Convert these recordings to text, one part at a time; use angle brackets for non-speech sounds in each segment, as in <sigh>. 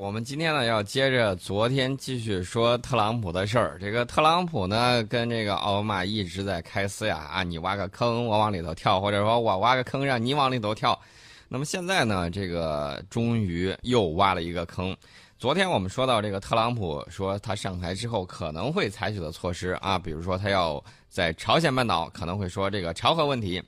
我们今天呢要接着昨天继续说特朗普的事儿。这个特朗普呢跟这个奥巴马一直在开撕呀，啊，你挖个坑我往里头跳，或者说我挖个坑让你往里头跳。那么现在呢，这个终于又挖了一个坑。昨天我们说到这个特朗普说他上台之后可能会采取的措施啊，比如说他要在朝鲜半岛可能会说这个朝核问题。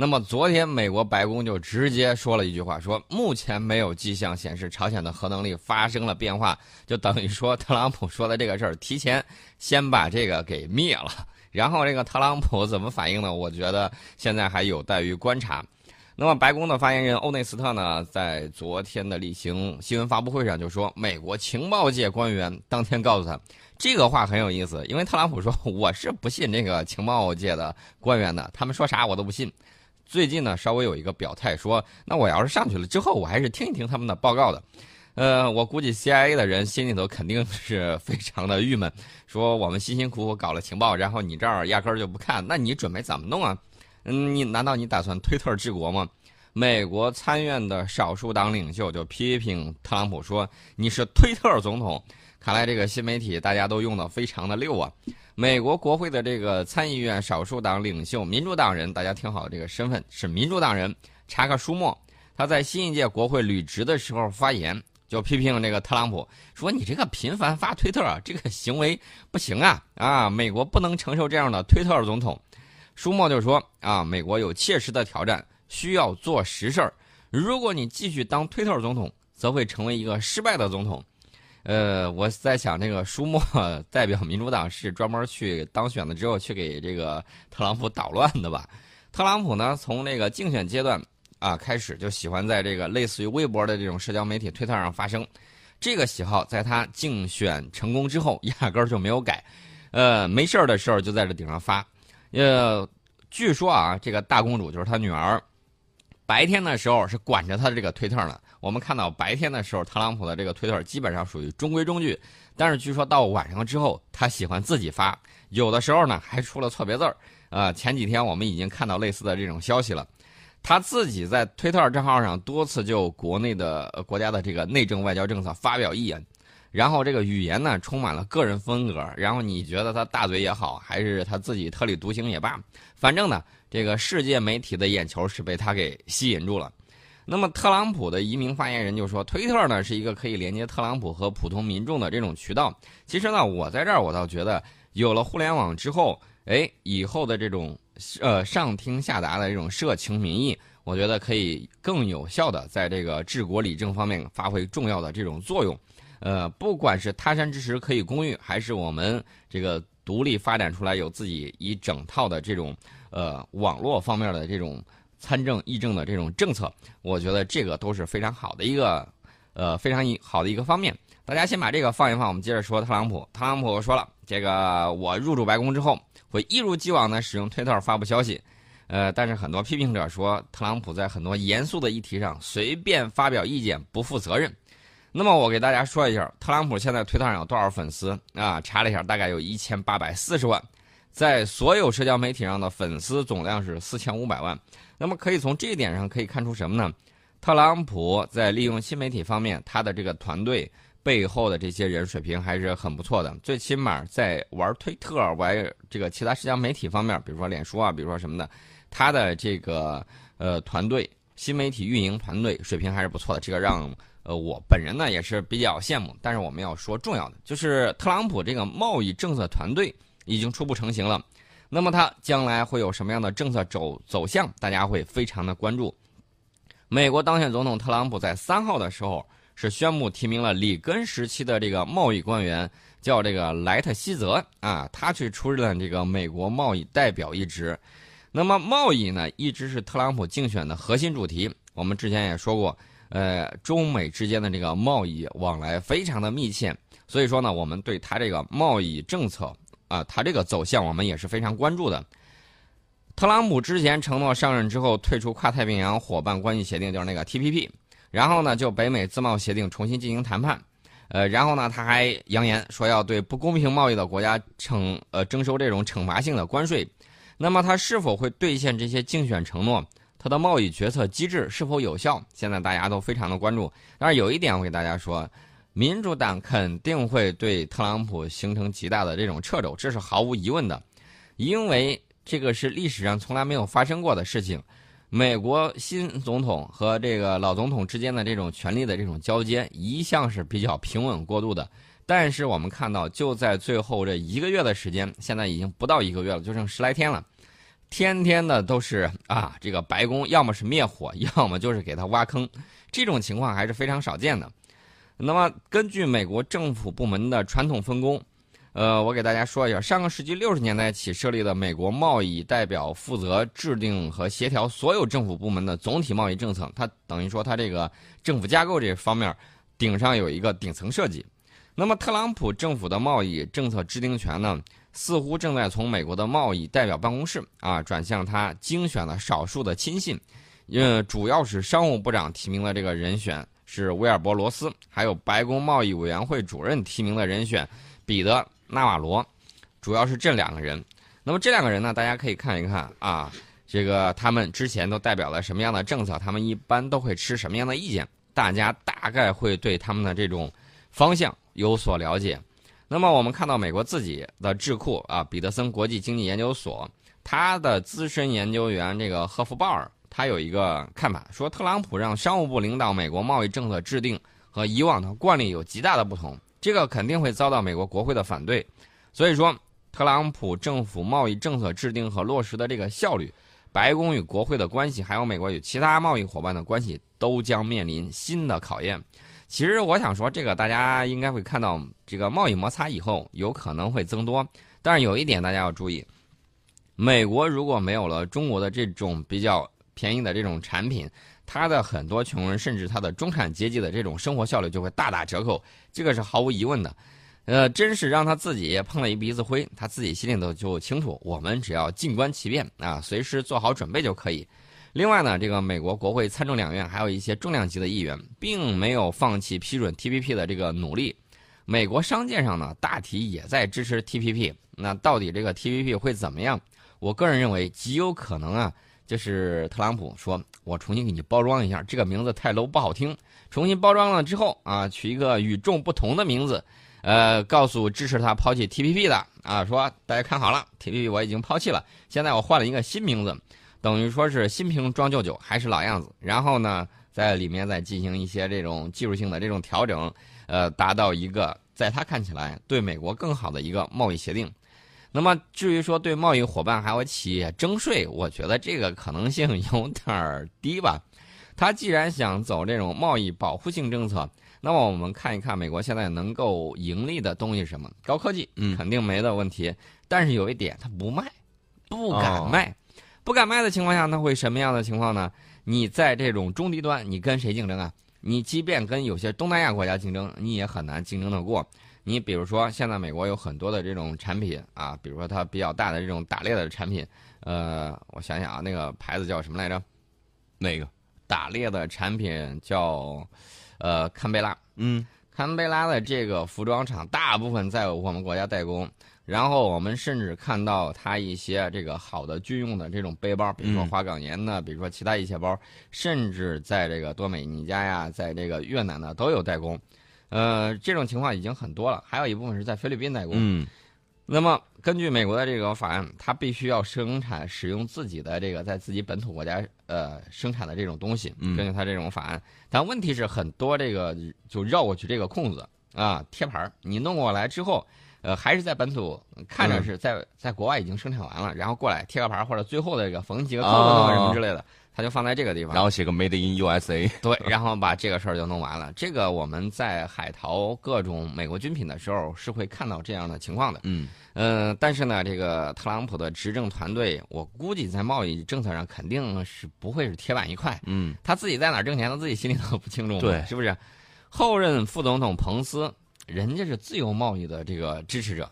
那么昨天，美国白宫就直接说了一句话，说目前没有迹象显示朝鲜的核能力发生了变化，就等于说特朗普说的这个事儿提前先把这个给灭了。然后这个特朗普怎么反应呢？我觉得现在还有待于观察。那么白宫的发言人欧内斯特呢，在昨天的例行新闻发布会上就说，美国情报界官员当天告诉他，这个话很有意思，因为特朗普说我是不信这个情报界的官员的，他们说啥我都不信。最近呢，稍微有一个表态，说那我要是上去了之后，我还是听一听他们的报告的。呃，我估计 CIA 的人心里头肯定是非常的郁闷，<laughs> 说我们辛辛苦苦搞了情报，然后你这儿压根儿就不看，那你准备怎么弄啊？嗯，你难道你打算推特治国吗？美国参院的少数党领袖就批评特朗普说你是推特总统。看来这个新媒体大家都用的非常的溜啊。美国国会的这个参议院少数党领袖民主党人，大家听好，这个身份是民主党人查克·舒默。他在新一届国会履职的时候发言，就批评这个特朗普，说：“你这个频繁发推特，这个行为不行啊！啊，美国不能承受这样的推特总统。”舒默就说：“啊，美国有切实的挑战，需要做实事儿。如果你继续当推特总统，则会成为一个失败的总统。”呃，我在想，这个舒默 <laughs> 代表民主党是专门去当选了之后去给这个特朗普捣乱的吧？特朗普呢，从那个竞选阶段啊开始就喜欢在这个类似于微博的这种社交媒体推特上发声，这个喜好在他竞选成功之后压根儿就没有改，呃，没事儿的时候就在这顶上发。呃，据说啊，这个大公主就是他女儿，白天的时候是管着他的这个推特呢。我们看到白天的时候，特朗普的这个推特基本上属于中规中矩，但是据说到晚上之后，他喜欢自己发，有的时候呢还出了错别字儿。呃，前几天我们已经看到类似的这种消息了，他自己在推特账号上多次就国内的国家的这个内政外交政策发表意见，然后这个语言呢充满了个人风格，然后你觉得他大嘴也好，还是他自己特立独行也罢，反正呢，这个世界媒体的眼球是被他给吸引住了。那么，特朗普的移民发言人就说：“推特呢是一个可以连接特朗普和普通民众的这种渠道。其实呢，我在这儿我倒觉得，有了互联网之后，哎，以后的这种呃上听下达的这种社情民意，我觉得可以更有效的在这个治国理政方面发挥重要的这种作用。呃，不管是他山之石可以攻玉，还是我们这个独立发展出来有自己一整套的这种呃网络方面的这种。”参政议政的这种政策，我觉得这个都是非常好的一个，呃，非常好的一个方面。大家先把这个放一放，我们接着说特朗普。特朗普说了，这个我入驻白宫之后，会一如既往的使用推特发布消息。呃，但是很多批评者说，特朗普在很多严肃的议题上随便发表意见，不负责任。那么我给大家说一下，特朗普现在推特上有多少粉丝啊？查了一下，大概有一千八百四十万，在所有社交媒体上的粉丝总量是四千五百万。那么可以从这一点上可以看出什么呢？特朗普在利用新媒体方面，他的这个团队背后的这些人水平还是很不错的。最起码在玩推特、玩这个其他社交媒体方面，比如说脸书啊，比如说什么的，他的这个呃团队新媒体运营团队水平还是不错的。这个让呃我本人呢也是比较羡慕。但是我们要说重要的，就是特朗普这个贸易政策团队已经初步成型了。那么它将来会有什么样的政策走走向？大家会非常的关注。美国当选总统特朗普在三号的时候是宣布提名了里根时期的这个贸易官员，叫这个莱特希泽啊，他去出任这个美国贸易代表一职。那么贸易呢，一直是特朗普竞选的核心主题。我们之前也说过，呃，中美之间的这个贸易往来非常的密切，所以说呢，我们对他这个贸易政策。啊，他这个走向我们也是非常关注的。特朗普之前承诺上任之后退出跨太平洋伙伴关系协定，就是那个 TPP，然后呢就北美自贸协定重新进行谈判，呃，然后呢他还扬言说要对不公平贸易的国家惩呃征收这种惩罚性的关税。那么他是否会兑现这些竞选承诺？他的贸易决策机制是否有效？现在大家都非常的关注。但是有一点我给大家说。民主党肯定会对特朗普形成极大的这种掣肘，这是毫无疑问的，因为这个是历史上从来没有发生过的事情。美国新总统和这个老总统之间的这种权力的这种交接，一向是比较平稳过渡的。但是我们看到，就在最后这一个月的时间，现在已经不到一个月了，就剩十来天了，天天的都是啊，这个白宫要么是灭火，要么就是给他挖坑，这种情况还是非常少见的。那么，根据美国政府部门的传统分工，呃，我给大家说一下，上个世纪六十年代起设立的美国贸易代表，负责制定和协调所有政府部门的总体贸易政策。它等于说，它这个政府架构这方面，顶上有一个顶层设计。那么，特朗普政府的贸易政策制定权呢，似乎正在从美国的贸易代表办公室啊，转向他精选的少数的亲信，呃，主要是商务部长提名的这个人选是威尔伯罗斯，还有白宫贸易委员会主任提名的人选彼得纳瓦罗，主要是这两个人。那么这两个人呢，大家可以看一看啊，这个他们之前都代表了什么样的政策，他们一般都会持什么样的意见，大家大概会对他们的这种方向。有所了解，那么我们看到美国自己的智库啊，彼得森国际经济研究所，他的资深研究员这个赫夫鲍尔，他有一个看法，说特朗普让商务部领导美国贸易政策制定和以往的惯例有极大的不同，这个肯定会遭到美国国会的反对，所以说特朗普政府贸易政策制定和落实的这个效率，白宫与国会的关系，还有美国与其他贸易伙伴的关系，都将面临新的考验。其实我想说，这个大家应该会看到，这个贸易摩擦以后有可能会增多。但是有一点大家要注意，美国如果没有了中国的这种比较便宜的这种产品，他的很多穷人甚至他的中产阶级的这种生活效率就会大打折扣，这个是毫无疑问的。呃，真是让他自己碰了一鼻子灰，他自己心里头就清楚。我们只要静观其变啊，随时做好准备就可以。另外呢，这个美国国会参众两院还有一些重量级的议员，并没有放弃批准 TPP 的这个努力。美国商界上呢，大体也在支持 TPP。那到底这个 TPP 会怎么样？我个人认为极有可能啊，就是特朗普说我重新给你包装一下，这个名字太 low 不好听，重新包装了之后啊，取一个与众不同的名字，呃，告诉支持他抛弃 TPP 的啊，说大家看好了，TPP 我已经抛弃了，现在我换了一个新名字。等于说是新瓶装旧酒，还是老样子。然后呢，在里面再进行一些这种技术性的这种调整，呃，达到一个在他看起来对美国更好的一个贸易协定。那么至于说对贸易伙伴还有企业征税，我觉得这个可能性 <laughs> 有点低吧。他既然想走这种贸易保护性政策，那么我们看一看美国现在能够盈利的东西是什么？高科技，嗯，肯定没的问题。但是有一点，他不卖，不敢卖。不敢卖的情况下，那会什么样的情况呢？你在这种中低端，你跟谁竞争啊？你即便跟有些东南亚国家竞争，你也很难竞争得过。你比如说，现在美国有很多的这种产品啊，比如说它比较大的这种打猎的产品，呃，我想想啊，那个牌子叫什么来着？哪个？打猎的产品叫呃堪贝拉。嗯，堪贝拉的这个服装厂大部分在我们国家代工。然后我们甚至看到它一些这个好的军用的这种背包，比如说花岗岩的，比如说其他一些包，甚至在这个多美尼加呀，在这个越南呢都有代工。呃，这种情况已经很多了，还有一部分是在菲律宾代工。嗯。那么根据美国的这个法案，它必须要生产使用自己的这个在自己本土国家呃生产的这种东西。根据它这种法案，但问题是很多这个就绕过去这个空子啊，贴牌儿你弄过来之后。呃，还是在本土看着是在在国外已经生产完了，然后过来贴个牌或者最后的这个缝几个扣子什么之类的，他就放在这个地方，然后写个 Made in USA，对，然后把这个事儿就弄完了。这个我们在海淘各种美国军品的时候是会看到这样的情况的。嗯，呃，但是呢，这个特朗普的执政团队，我估计在贸易政策上肯定是不会是铁板一块。嗯，他自己在哪儿挣钱，他自己心里头不清楚，对，是不是？后任副总统彭斯。人家是自由贸易的这个支持者，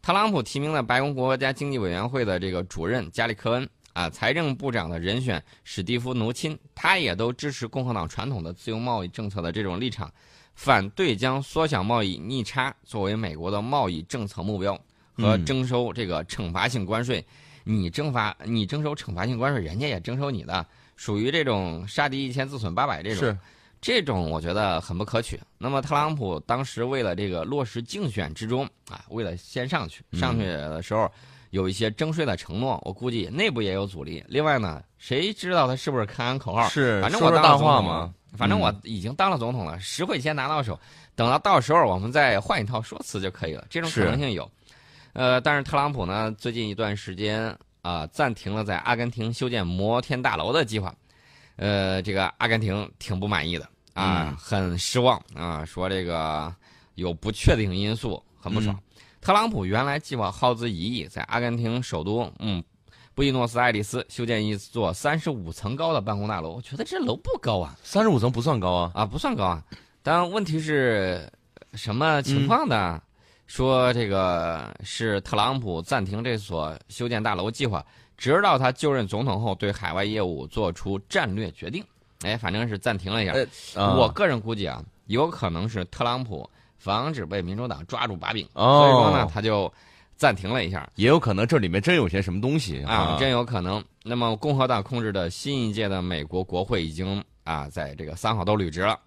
特朗普提名了白宫国家经济委员会的这个主任加里科恩啊，财政部长的人选史蒂夫努钦，他也都支持共和党传统的自由贸易政策的这种立场，反对将缩小贸易逆差作为美国的贸易政策目标和征收这个惩罚性关税。你征罚你征收惩罚性关税，人家也征收你的，属于这种杀敌一千自损八百这种。是。这种我觉得很不可取。那么特朗普当时为了这个落实竞选之中啊，为了先上去，嗯上去的时候有一些征税的承诺，我估计内部也有阻力。另外呢，谁知道他是不是看完口号？是反正我说说大当了总统话嘛了，反正我已经当了总统了，实惠先拿到手，等到到时候我们再换一套说辞就可以了，这种可能性有。呃，但是特朗普呢，最近一段时间啊、暂停了在阿根廷修建摩天大楼的计划，呃，这个阿根廷挺不满意的啊，嗯很失望啊，说这个有不确定因素，很不爽。特朗普原来计划耗资一亿，在阿根廷首都嗯布宜诺斯艾利斯修建一座三十五层高的办公大楼，我觉得这楼不高啊，三十五层不算高啊。啊不算高啊，但问题是什么情况呢？说这个是特朗普暂停这所修建大楼计划，直到他就任总统后对海外业务做出战略决定。哎，反正是暂停了一下。我个人估计啊，有可能是特朗普防止被民主党抓住把柄，哦所以说呢，他就暂停了一下。也有可能这里面真有些什么东西啊，真有可能。那么，共和党控制的新一届的美国国会已经啊，在这个三号都履职了。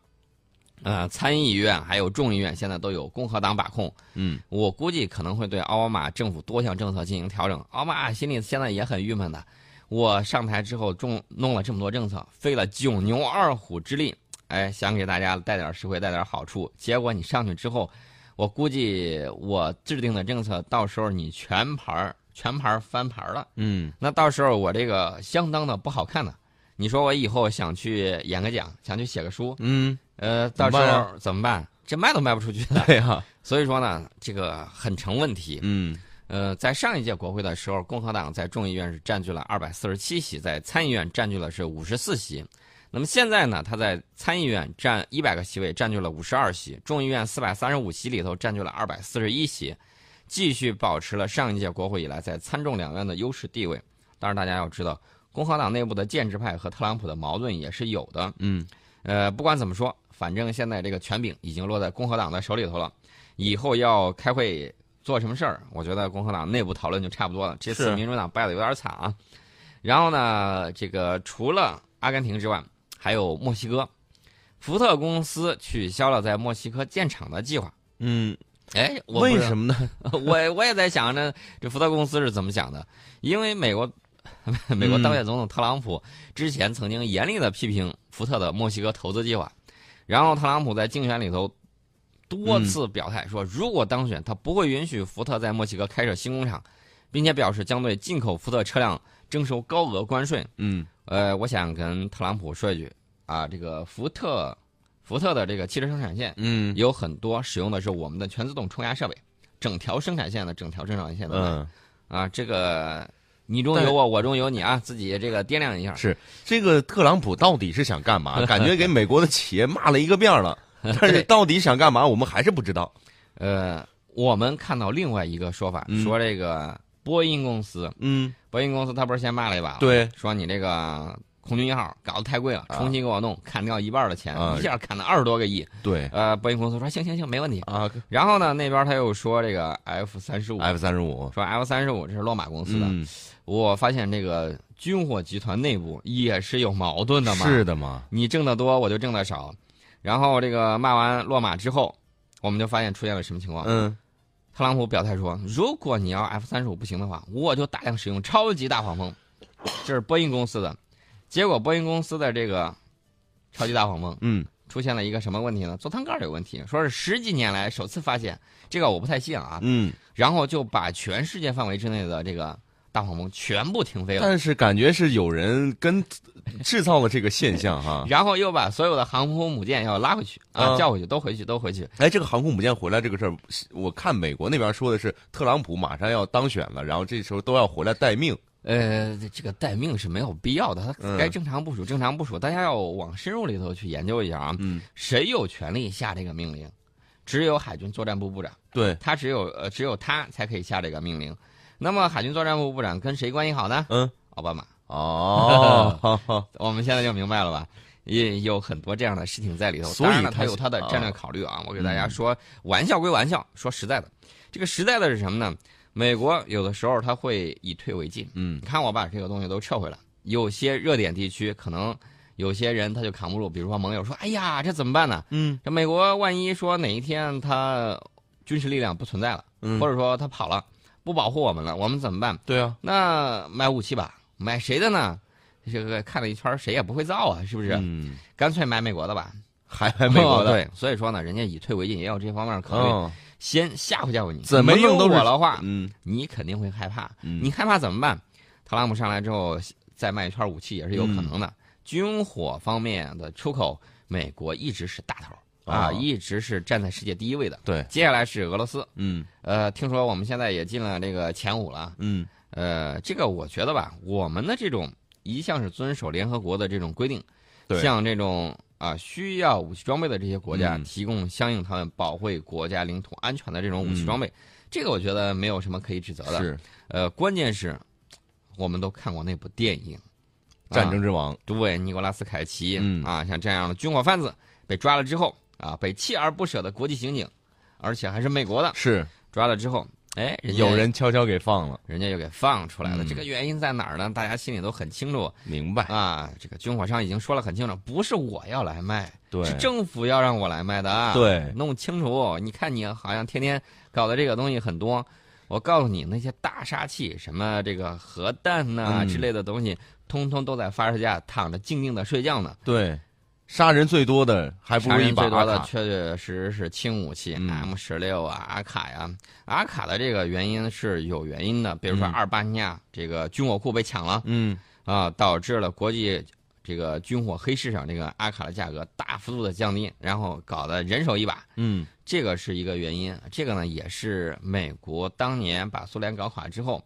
呃，参议院还有众议院现在都有共和党把控。嗯，我估计可能会对奥巴马政府多项政策进行调整。奥巴马心里现在也很郁闷的，我上台之后中弄了这么多政策，费了九牛二虎之力，哎，想给大家带点实惠，带点好处。结果你上去之后，我估计我制定的政策，到时候你全盘儿全盘儿翻盘儿了。嗯那到时候我这个相当的不好看呢。你说我以后想去演个讲，想去写个书，嗯，呃，到时候怎么办？这卖都卖不出去了。对呀，所以说呢，这个很成问题。嗯呃，在上一届国会的时候，共和党在众议院是占据了二百四十七席，在参议院占据了是五十四席。那么现在呢，他在参议院占一百个席位，占据了五十二席；众议院四百三十五席里头占据了二百四十一席，继续保持了上一届国会以来在参众两院的优势地位。当然，大家要知道，共和党内部的建制派和特朗普的矛盾也是有的。嗯呃，不管怎么说，反正现在这个权柄已经落在共和党的手里头了。以后要开会做什么事儿，我觉得共和党内部讨论就差不多了。这次民主党败的有点惨啊。然后呢，这个除了阿根廷之外，还有墨西哥，福特公司取消了在墨西哥建厂的计划。嗯，哎，我为？什么呢？我我也在想着这福特公司是怎么想的，因为美国美国当选总统特朗普之前曾经严厉的批评福特的墨西哥投资计划，然后特朗普在竞选里头多次表态说，如果当选，他不会允许福特在墨西哥开设新工厂，并且表示将对进口福特车辆征收高额关税。嗯呃，我想跟特朗普说一句啊，这个福特福特的这个汽车生产线嗯有很多使用的是我们的全自动冲压设备，整条生产线的整条生产线的、嗯，啊，这个你中有我，我中有你啊，自己这个掂量一下。是这个特朗普到底是想干嘛？<laughs> 感觉给美国的企业骂了一个遍了，<laughs> 但是到底想干嘛，我们还是不知道。呃，我们看到另外一个说法，嗯说这个波音公司，嗯，波音公司他不是先骂了一把？对，说你这个空军一号搞得太贵了，啊重新给我弄，砍掉一半的钱，啊一下砍了二十多个亿。对呃，波音公司说行行行，没问题。啊然后呢，那边他又说这个 F 三十五，，F 三十五，说 F 三十五这是洛马公司的。嗯，我发现这个军火集团内部也是有矛盾的嘛。是的嘛，你挣得多，我就挣得少。然后这个骂完落马之后，我们就发现出现了什么情况？嗯特朗普表态说，如果你要 F 三十五不行的话，我就大量使用超级大黄蜂。这是波音公司的，结果波音公司的这个超级大黄蜂嗯出现了一个什么问题呢？座舱盖有问题，说是十几年来首次发现，这个我不太信啊。嗯，然后就把全世界范围之内的这个大黄蜂全部停飞了。但是感觉是有人跟制造了这个现象哈。<laughs> 然后又把所有的航空母舰要拉回去啊，啊叫回去，都回去，都回去。哎，这个航空母舰回来这个事儿，我看美国那边说的是特朗普马上要当选了，然后这时候都要回来待命。呃，这个待命是没有必要的，他嗯该正常部署正常部署。大家要往深入里头去研究一下啊，嗯，谁有权利下这个命令？只有海军作战部部长，对，他只有呃只有他才可以下这个命令。那么海军作战部部长跟谁关系好呢？嗯，奥巴马。哦，<laughs> 我们现在就明白了吧？也有很多这样的事情在里头，所以他有他的战略考虑啊。我给大家说，玩笑归玩笑，说实在的，这个实在的是什么呢？美国有的时候他会以退为进。嗯你看，我把这个东西都撤回来，有些热点地区可能有些人他就扛不住，比如说盟友说：“哎呀，这怎么办呢？嗯这美国万一说哪一天他军事力量不存在了，嗯或，者说他跑了，不保护我们了，我们怎么办？对啊，那买武器吧，买谁的呢？这个看了一圈，谁也不会造啊，是不是？嗯，干脆买美国的吧。<laughs> 还买美国的，对，所以说呢，人家以退为进，也有这方面的考虑。嗯先吓唬吓唬你，怎么没有弄都是我的话，嗯你肯定会害怕。嗯，你害怕怎么办？特朗普上来之后，再卖一圈武器也是有可能的。嗯军火方面的出口，美国一直是大头啊，哦一直是站在世界第一位的。对，接下来是俄罗斯，嗯。呃，听说我们现在也进了这个前五了。嗯。呃，这个我觉得吧，我们的这种一向是遵守联合国的这种规定，对。向这种啊需要武器装备的这些国家嗯。提供相应他们保卫国家领土安全的这种武器装备，这个我觉得没有什么可以指责的。嗯是。呃，关键是，我们都看过那部电影《战争之王，对，尼古拉斯凯奇、嗯。啊，像这样的军火贩子被抓了之后啊，被锲而不舍的国际刑警，而且还是美国的是抓了之后，哎，人家有人悄悄给放了，人家又给放出来了。嗯这个原因在哪儿呢？大家心里都很清楚明白？啊。这个军火商已经说了很清楚，不是我要来卖，是政府要让我来卖的啊。对弄清楚。你看你好像天天搞的这个东西很多，我告诉你，那些大杀器，什么这个核弹呐、嗯之类的东西，通通都在发射架躺着静静的睡觉呢。对，杀人最多的还不杀如一把阿卡，确确实实是轻武器、嗯 M 十六啊、阿卡呀。阿卡的这个原因是有原因的，比如说嗯阿尔巴尼亚这个军火库被抢了嗯啊，导致了国际这个军火黑市上这个阿卡的价格大幅度的降低，然后搞得人手一把。嗯这个是一个原因，这个呢也是美国当年把苏联搞垮之后，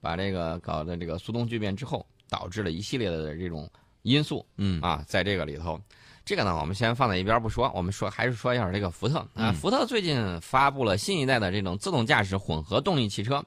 把这个搞的这个苏东剧变之后，导致了一系列的这种因素嗯啊，在这个里头。这个呢，我们先放在一边不说，我们说还是说一下这个福特啊。嗯福特最近发布了新一代的这种自动驾驶混合动力汽车，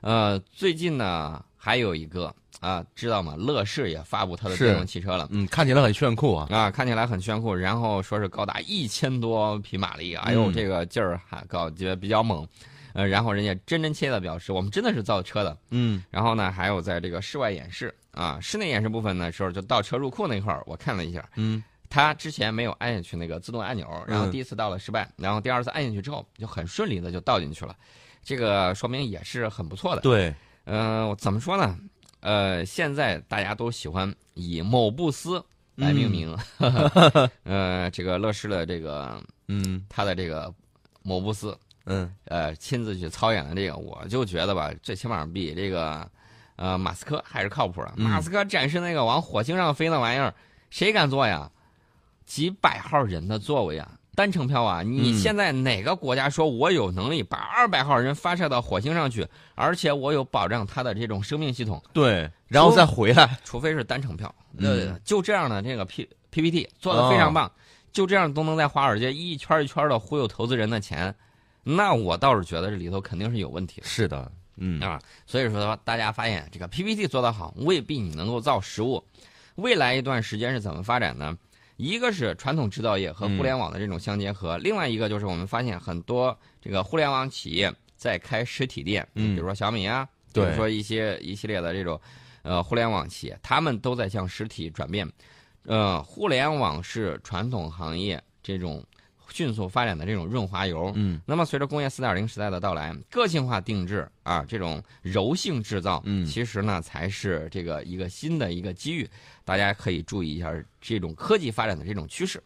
呃，最近呢还有一个啊，知道吗？乐视也发布它的是电动汽车了。嗯，看起来很炫酷啊，啊，看起来很炫酷，然后说是高达一千多匹马力，哎呦，嗯这个劲儿还高，觉得比较猛。呃，然后人家真真切切的表示，我们真的是造车的。嗯然后呢，还有在这个室外演示啊，室内演示部分呢时候就倒车入库那块儿，我看了一下，嗯他之前没有按下去那个自动按钮，然后嗯第一次到了失败，然后第二次按进去之后就很顺利的就倒进去了，这个说明也是很不错的。对，嗯、怎么说呢？呃，现在大家都喜欢以某布斯来命名，<laughs> 呃，这个乐视的这个嗯他的这个某布斯，嗯呃，亲自去操演的这个，我就觉得吧，最起码比这个呃马斯克还是靠谱的。嗯马斯克展示那个往火星上飞那玩意儿，谁敢做呀？几百号人的座位啊，单程票啊！你嗯现在哪个国家说我有能力把二百号人发射到火星上去，而且我有保障他的这种生命系统？对，然后再回来，除非是单程票。嗯呃，就这样的这个 P PPT 做的非常棒，就这样都能在华尔街一圈一圈的忽悠投资人的钱，那我倒是觉得这里头肯定是有问题的。是的，嗯啊，所以说大家发现这个 PPT 做得好，未必你能够造实物。未来一段时间是怎么发展呢？一个是传统制造业和互联网的这种相结合，另外一个就是我们发现很多这个互联网企业在开实体店，嗯。比如说小米啊，比如说一些一系列的这种呃互联网企业，他们都在向实体转变。呃，互联网是传统行业这种迅速发展的这种润滑油，嗯。那么随着工业四点零时代的到来，个性化定制啊，这种柔性制造，嗯。其实呢才是这个一个新的一个机遇，大家可以注意一下这种科技发展的这种趋势。